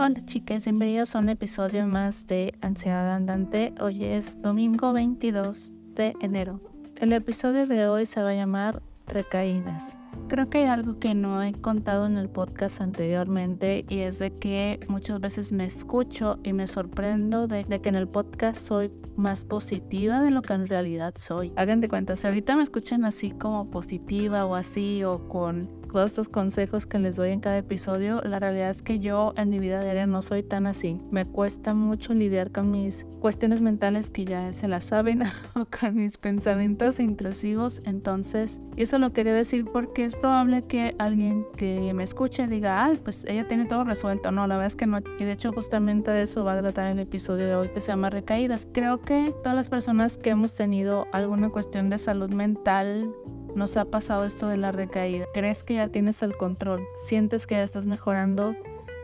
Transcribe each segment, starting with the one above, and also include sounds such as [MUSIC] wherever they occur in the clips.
Hola chicas, bienvenidos a un episodio más de Ansiedad Andante. Hoy es domingo 22 de enero. El episodio de hoy se va a llamar Recaídas. Creo que hay algo que no he contado en el podcast anteriormente y es de que muchas veces me escucho y me sorprendo de, que en el podcast soy más positiva de lo que en realidad soy. Hagan de cuenta, si ahorita me escuchan así como positiva o así o con todos estos consejos que les doy en cada episodio, la realidad es que yo en mi vida diaria no soy tan así. Me cuesta mucho lidiar con mis cuestiones mentales que ya se las saben [LAUGHS] o con mis pensamientos intrusivos. Entonces, eso lo quería decir porque es probable que alguien que me escuche diga, ah, pues ella tiene todo resuelto. No, la verdad es que no. Y de hecho, justamente de eso va a tratar el episodio de hoy que se llama Recaídas. Creo que todas las personas que hemos tenido alguna cuestión de salud mental nos ha pasado esto de la recaída. Crees que ya tienes el control, sientes que ya estás mejorando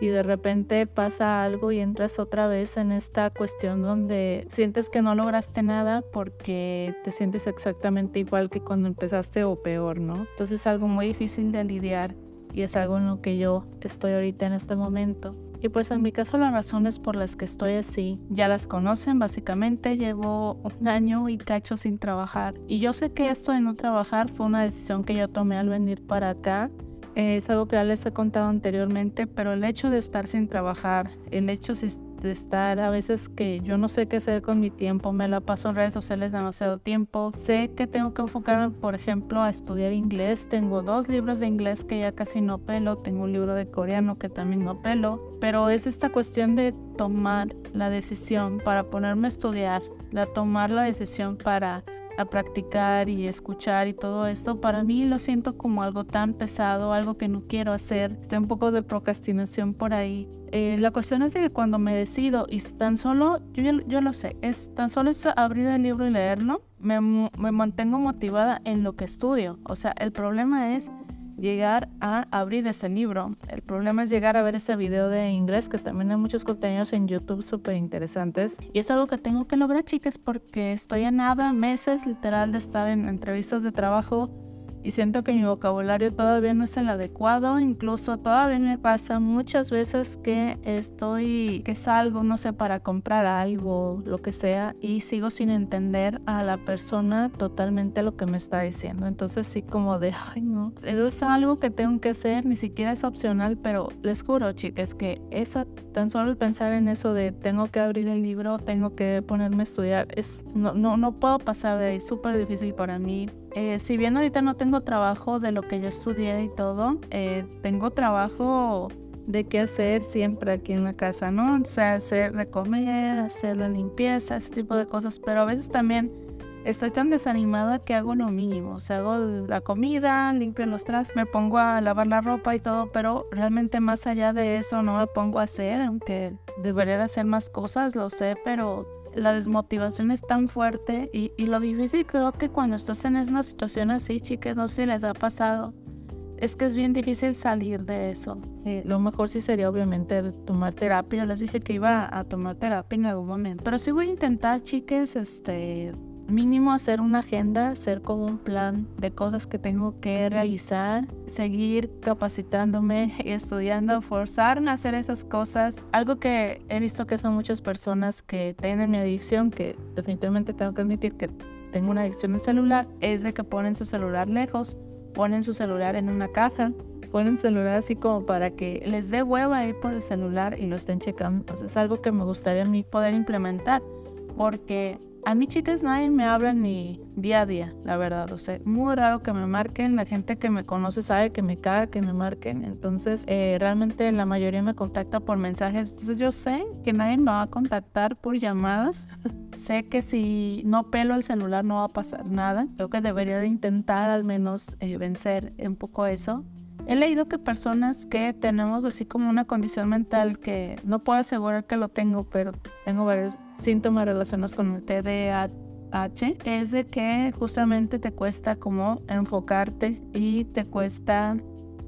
y de repente pasa algo y entras otra vez en esta cuestión donde sientes que no lograste nada porque te sientes exactamente igual que cuando empezaste o peor, ¿no? Entonces es algo muy difícil de lidiar y es algo en lo que yo estoy ahorita en este momento. Y pues en mi caso las razones por las que estoy así ya las conocen básicamente. Llevo un año y cacho sin trabajar. Y yo sé que esto de no trabajar fue una decisión que yo tomé al venir para acá. Es algo que ya les he contado anteriormente, pero el hecho de estar sin trabajar, el hecho de estar a veces que yo no sé qué hacer con mi tiempo, me la paso en redes sociales demasiado tiempo. Sé que tengo que enfocarme, por ejemplo, a estudiar inglés. Tengo dos libros de inglés que ya casi no pelo, tengo un libro de coreano que también no pelo, pero es esta cuestión de tomar la decisión para ponerme a estudiar, la tomar la decisión para a practicar y escuchar y todo esto, para mí lo siento como algo tan pesado, algo que no quiero hacer. Está un poco de procrastinación por ahí. Eh, la cuestión es que cuando me decido y tan solo, yo, yo lo sé, es tan solo es abrir el libro y leerlo, me, me mantengo motivada en lo que estudio. O sea, el problema es llegar a abrir ese libro. El problema es llegar a ver ese video de inglés, que también hay muchos contenidos en YouTube súper interesantes. Y es algo que tengo que lograr, chicas, porque estoy a nada, meses literal de estar en entrevistas de trabajo y siento que mi vocabulario todavía no es el adecuado, incluso todavía me pasa muchas veces que estoy, que salgo, no sé, para comprar algo, lo que sea, y sigo sin entender a la persona totalmente lo que me está diciendo. Entonces sí como de, ay no, eso es algo que tengo que hacer, ni siquiera es opcional, pero les juro chicas que esa, tan solo el pensar en eso de tengo que abrir el libro, tengo que ponerme a estudiar, es, no, no, no puedo pasar de ahí, súper difícil para mí eh, si bien ahorita no tengo trabajo de lo que yo estudié y todo, eh, tengo trabajo de qué hacer siempre aquí en la casa, ¿no? O sea, hacer de comer, hacer la limpieza, ese tipo de cosas, pero a veces también estoy tan desanimada que hago lo mínimo, o sea, hago la comida, limpio los trastes, me pongo a lavar la ropa y todo, pero realmente más allá de eso no me pongo a hacer, aunque debería hacer más cosas, lo sé, pero la desmotivación es tan fuerte y, lo difícil creo que cuando estás en una situación así, chicas, no sé si les ha pasado, es que es bien difícil salir de eso. Eh, lo mejor sí sería obviamente tomar terapia. Yo les dije que iba a tomar terapia en algún momento. Pero sí voy a intentar, chicas, este, mínimo hacer una agenda, hacer como un plan de cosas que tengo que realizar, seguir capacitándome y estudiando, forzarme a hacer esas cosas. Algo que he visto que son muchas personas que tienen mi adicción, que definitivamente tengo que admitir que tengo una adicción al celular, es de que ponen su celular lejos, ponen su celular en una caja, ponen celular así como para que les dé hueva ir por el celular y lo estén checando. Entonces es algo que me gustaría a mí poder implementar porque a mí, chicas, nadie me habla ni día a día, la verdad. O sea, muy raro que me marquen. La gente que me conoce sabe que me caga que me marquen. Entonces, eh, realmente la mayoría me contacta por mensajes. Entonces, yo sé que nadie me va a contactar por llamada. [LAUGHS] sé que si no pelo el celular no va a pasar nada. Creo que debería de intentar al menos eh, vencer un poco eso. He leído que personas que tenemos así como una condición mental que no puedo asegurar que lo tengo, pero tengo varios síntomas relacionados con el TDAH es de que justamente te cuesta como enfocarte y te cuesta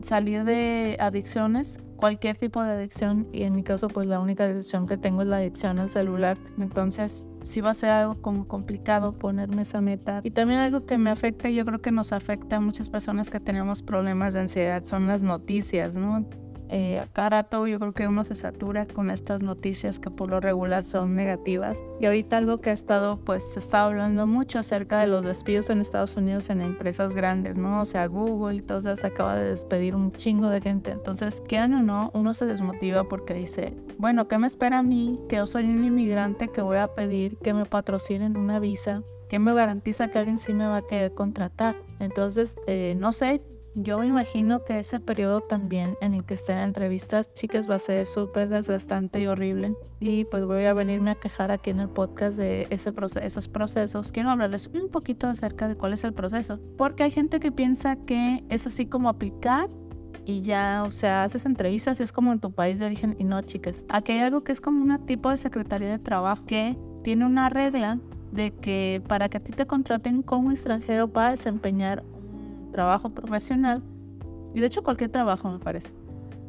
salir de adicciones, cualquier tipo de adicción y en mi caso pues la única adicción que tengo es la adicción al celular. Entonces sí va a ser algo como complicado ponerme esa meta. Y también algo que me afecta, yo creo que nos afecta a muchas personas que tenemos problemas de ansiedad son las noticias, ¿no? Eh, a cada rato yo creo que uno se satura con estas noticias que por lo regular son negativas. Y ahorita algo que ha estado, pues se está hablando mucho acerca de los despidos en Estados Unidos en empresas grandes, ¿no? O sea, Google y se acaba de despedir un chingo de gente. Entonces, quieran o no, uno se desmotiva porque dice, bueno, ¿qué me espera a mí? Que yo soy un inmigrante que voy a pedir que me patrocinen una visa. ¿Qué me garantiza que alguien sí me va a querer contratar? Entonces, eh, no sé, yo me imagino que ese periodo también en el que estén en entrevistas, chicas, va a ser súper desgastante y horrible. Y pues voy a venirme a quejar aquí en el podcast de ese esos procesos. Quiero hablarles un poquito acerca de cuál es el proceso. Porque hay gente que piensa que es así como aplicar y ya, o sea, haces entrevistas y es como en tu país de origen. Y no, chicas. Aquí hay algo que es como un tipo de secretaría de trabajo que tiene una regla de que para que a ti te contraten como extranjero para desempeñar trabajo profesional, y de hecho cualquier trabajo me parece,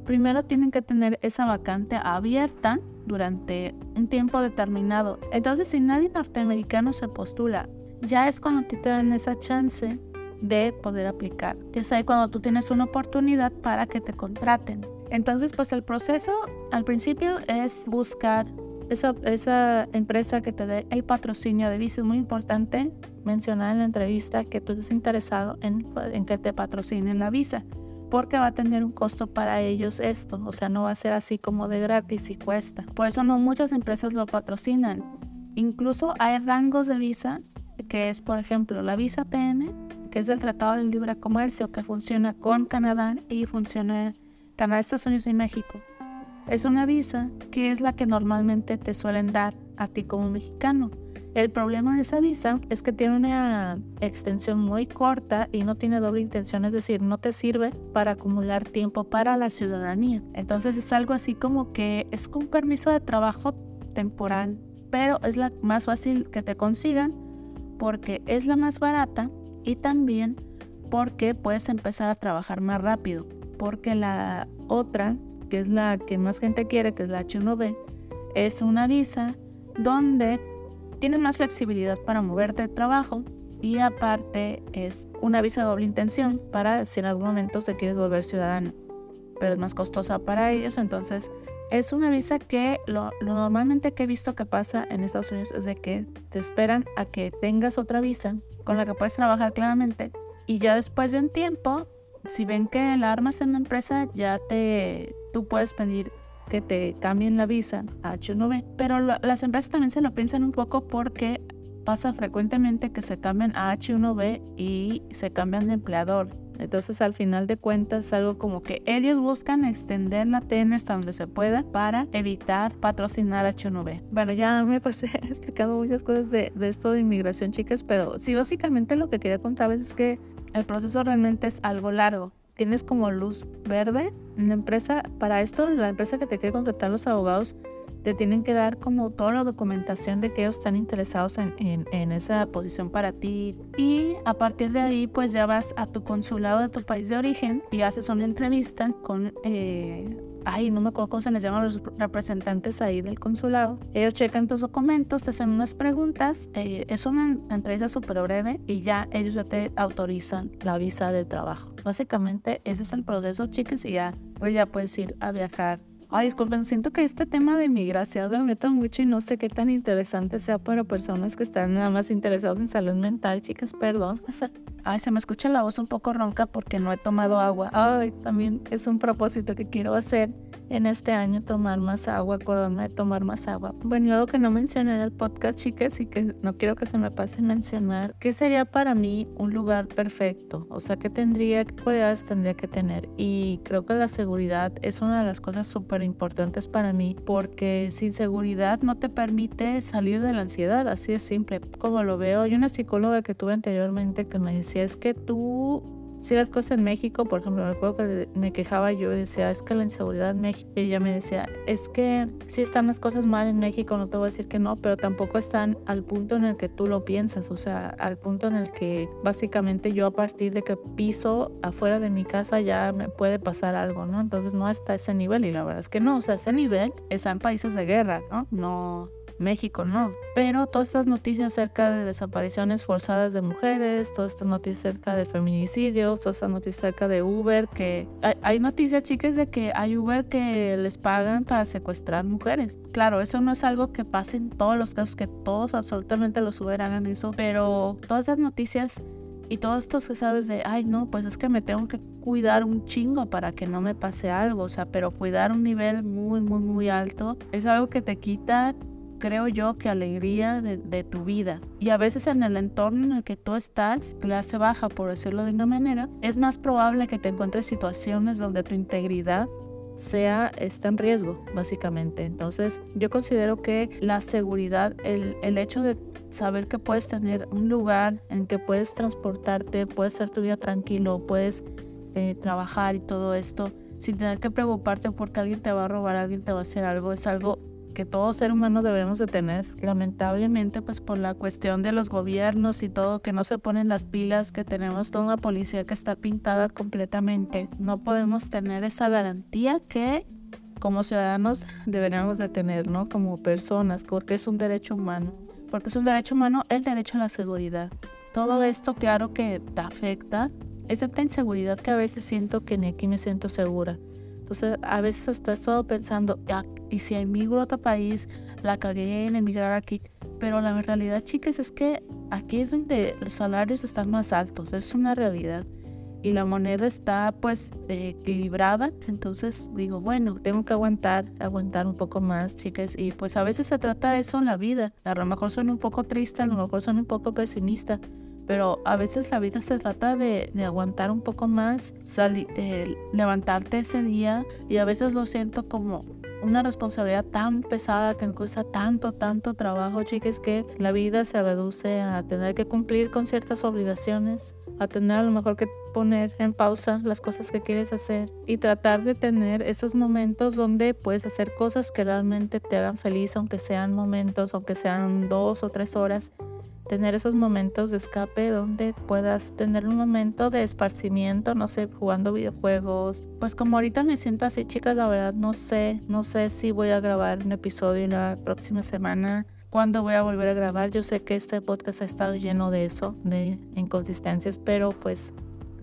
primero tienen que tener esa vacante abierta durante un tiempo determinado. Entonces, si nadie norteamericano se postula, ya es cuando te dan esa chance de poder aplicar. Es ahí cuando tú tienes una oportunidad para que te contraten. Entonces, pues el proceso al principio es buscar esa, esa empresa que te dé el patrocinio de visa. Es muy importante mencionar en la entrevista que tú estás interesado en, en que te patrocinen la visa, porque va a tener un costo para ellos esto, o sea, no va a ser así como de gratis y cuesta. Por eso no muchas empresas lo patrocinan. Incluso hay rangos de visa, que es, por ejemplo, la visa TN, que es del Tratado de Libre Comercio, que funciona con Canadá y funciona Canadá, Estados Unidos y México. Es una visa que es la que normalmente te suelen dar a ti como mexicano. El problema de esa visa es que tiene una extensión muy corta y no tiene doble intención, es decir, no te sirve para acumular tiempo para la ciudadanía. Entonces es algo así como que es un permiso de trabajo temporal, pero es la más fácil que te consigan porque es la más barata y también porque puedes empezar a trabajar más rápido, porque la otra que es la que más gente quiere, que es la H1B, es una visa donde tienes más flexibilidad para moverte de trabajo y aparte es una visa doble intención para si en algún momento te quieres volver ciudadano, pero es más costosa para ellos, entonces es una visa que lo, lo, normalmente que he visto que pasa en Estados Unidos es de que te esperan a que tengas otra visa con la que puedes trabajar claramente y ya después de un tiempo si ven que la armas en la empresa, ya te, tú puedes pedir que te cambien la visa a H1B. Pero las empresas también se lo piensan un poco porque pasa frecuentemente que se cambian a H1B y se cambian de empleador. Entonces al final de cuentas es algo como que ellos buscan extender la TN hasta donde se pueda para evitar patrocinar H1B. Bueno, ya me pasé [LAUGHS] explicando muchas cosas de, de esto de inmigración, chicas, pero sí, básicamente lo que quería contarles es que el proceso realmente es algo largo. Tienes como luz verde en la empresa. Para esto, la empresa que te quiere contratar los abogados te tienen que dar como toda la documentación de que ellos están interesados en, en, esa posición para ti. Y a partir de ahí, pues ya vas a tu consulado de tu país de origen y haces una entrevista con eh, ay, no me acuerdo cómo se les llaman los representantes ahí del consulado. Ellos checan tus documentos, te hacen unas preguntas, eh, es una entrevista súper breve y ya ellos ya te autorizan la visa de trabajo. Básicamente ese es el proceso, chicas, y ya, pues ya puedes ir a viajar Ay, disculpen, siento que este tema de migración lo meto mucho y no sé qué tan interesante sea para personas que están nada más interesadas en salud mental, chicas, perdón. [LAUGHS] Ay, se me escucha la voz un poco ronca porque no he tomado agua. Ay, también es un propósito que quiero hacer en este año, tomar más agua, acordarme de tomar más agua. Bueno, algo que no mencioné en el podcast, chicas, y que no quiero que se me pase mencionar, ¿qué sería para mí un lugar perfecto? O sea, ¿qué tendría, qué cualidades tendría que tener? Y creo que la seguridad es una de las cosas súper importantes para mí porque sin seguridad no te permite salir de la ansiedad, así de simple. Como lo veo, hay una psicóloga que tuve anteriormente que me decía es que tú si las cosas en México, por ejemplo, me acuerdo que me quejaba yo y decía, es que la inseguridad en México, y ella me decía, es que si están las cosas mal en México, no te voy a decir que no, pero tampoco están al punto en el que tú lo piensas, o sea, al punto en el que básicamente yo a partir de que piso afuera de mi casa ya me puede pasar algo, ¿no? Entonces no está ese nivel y la verdad es que no, o sea, ese nivel están países de guerra, ¿no? No, México, ¿no? Pero todas estas noticias acerca de desapariciones forzadas de mujeres, todas estas noticias acerca de feminicidios, todas estas noticias acerca de Uber, que hay, hay noticias, chicas, de que hay Uber que les pagan para secuestrar mujeres. Claro, eso no es algo que pase en todos los casos, que todos absolutamente los Uber hagan eso, pero todas estas noticias y todos estos que sabes de, ay no, pues es que me tengo que cuidar un chingo para que no me pase algo, o sea, pero cuidar un nivel muy, muy, muy alto es algo que te quita, creo yo, que alegría de, tu vida. Y a veces en el entorno en el que tú estás, clase baja, por decirlo de una manera, es más probable que te encuentres situaciones donde tu integridad sea está en riesgo, básicamente. Entonces, yo considero que la seguridad, el, el hecho de saber que puedes tener un lugar en que puedes transportarte, puedes hacer tu vida tranquilo, puedes eh, trabajar y todo esto, sin tener que preocuparte porque alguien te va a robar, alguien te va a hacer algo, es algo que todo ser humano debemos de tener. Lamentablemente, pues por la cuestión de los gobiernos y todo, que no se ponen las pilas, que tenemos toda una policía que está pintada completamente, no podemos tener esa garantía que como ciudadanos deberíamos de tener, ¿no? Como personas, porque es un derecho humano. Porque es un derecho humano el derecho a la seguridad. Todo esto, claro que te afecta. Es tanta inseguridad que a veces siento que ni aquí me siento segura. Entonces, a veces hasta he pensando, y si emigro a otro país, la cagué en emigrar aquí. Pero la realidad, chicas, es que aquí es donde los salarios están más altos. Es una realidad. Y la moneda está pues equilibrada. Entonces digo, bueno, tengo que aguantar, aguantar un poco más, chicas. Y pues a veces se trata de eso en la vida. A lo mejor suena un poco triste, a lo mejor suena un poco pesimista pero a veces la vida se trata de, aguantar un poco más, eh, levantarte ese día y a veces lo siento como una responsabilidad tan pesada que me cuesta tanto, tanto trabajo, chicas, que la vida se reduce a tener que cumplir con ciertas obligaciones, a tener a lo mejor que poner en pausa las cosas que quieres hacer y tratar de tener esos momentos donde puedes hacer cosas que realmente te hagan feliz, aunque sean momentos, aunque sean dos o tres horas tener esos momentos de escape donde puedas tener un momento de esparcimiento, no sé, jugando videojuegos. Pues como ahorita me siento así, chicas, la verdad no sé, no sé si voy a grabar un episodio la próxima semana. ¿Cuándo voy a volver a grabar? Yo sé que este podcast ha estado lleno de eso, de inconsistencias, pero pues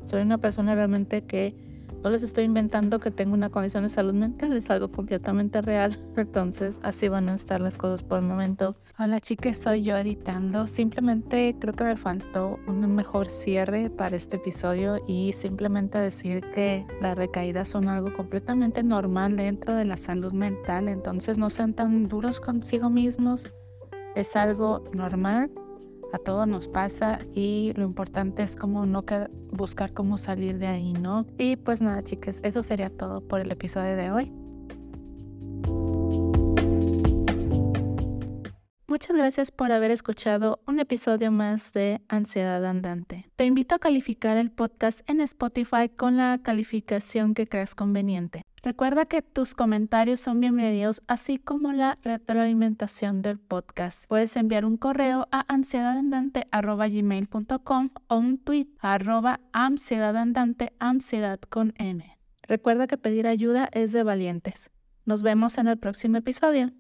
soy una persona realmente que no les estoy inventando que tengo una condición de salud mental, es algo completamente real. [LAUGHS] Entonces, así van a estar las cosas por el momento. Hola chicas, soy yo editando. Simplemente creo que me faltó un mejor cierre para este episodio y simplemente decir que las recaídas son algo completamente normal dentro de la salud mental. Entonces, no sean tan duros consigo mismos. Es algo normal a todos nos pasa y lo importante es como no buscar cómo salir de ahí, ¿no? Y pues nada, chicas, eso sería todo por el episodio de hoy. Muchas gracias por haber escuchado un episodio más de Ansiedad Andante. Te invito a calificar el podcast en Spotify con la calificación que creas conveniente. Recuerda que tus comentarios son bienvenidos, así como la retroalimentación del podcast. Puedes enviar un correo a ansiedadandante.gmail.com o un tweet a arroba ansiedadandante. Recuerda que pedir ayuda es de valientes. Nos vemos en el próximo episodio.